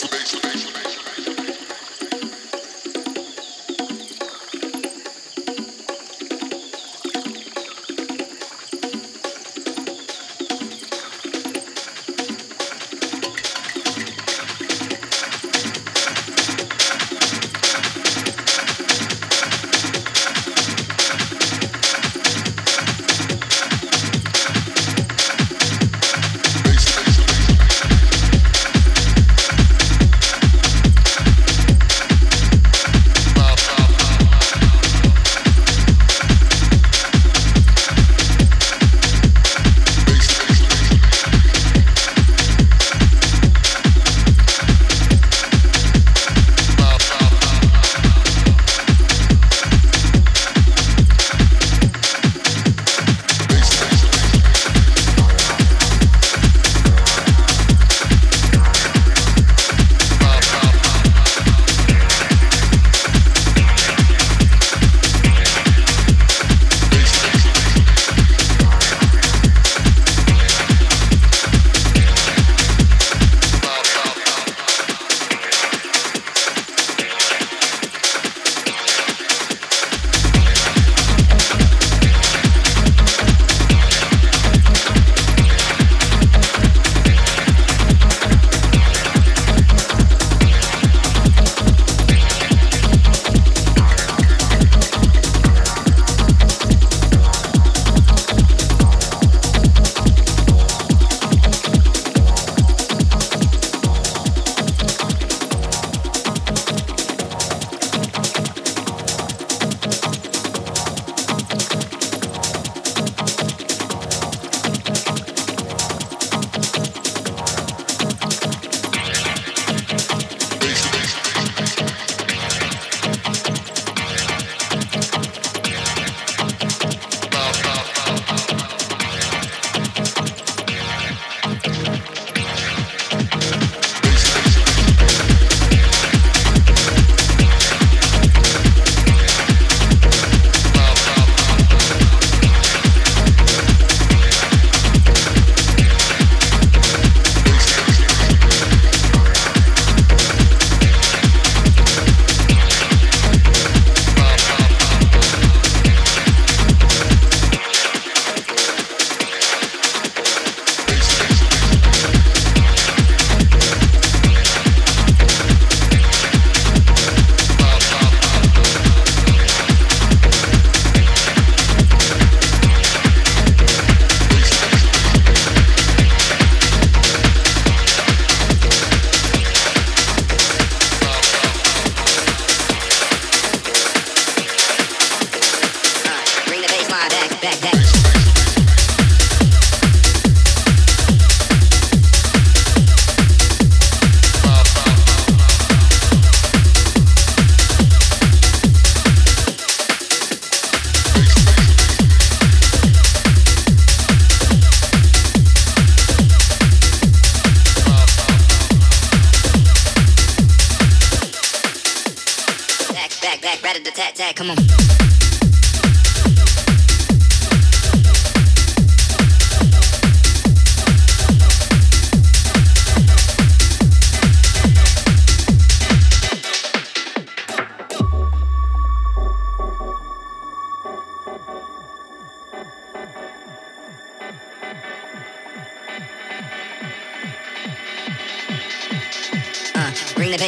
rat a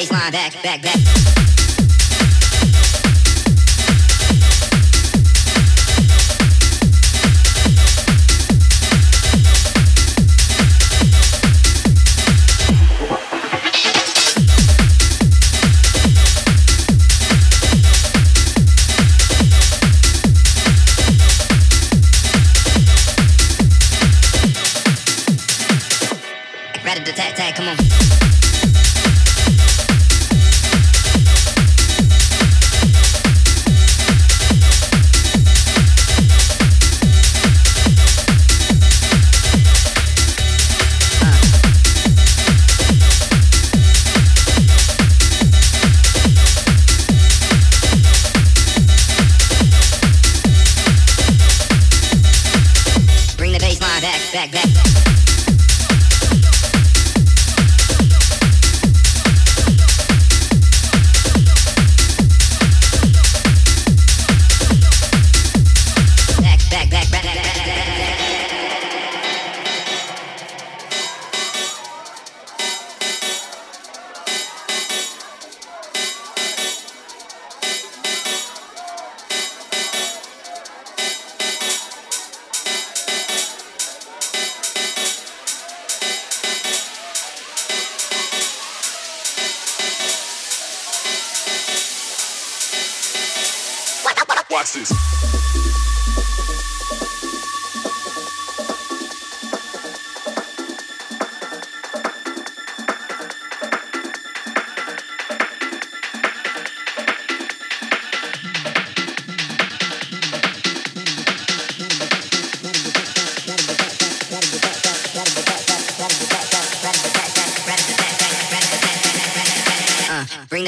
tat back, back, on.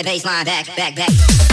Uh, bring the bass line back, back, back.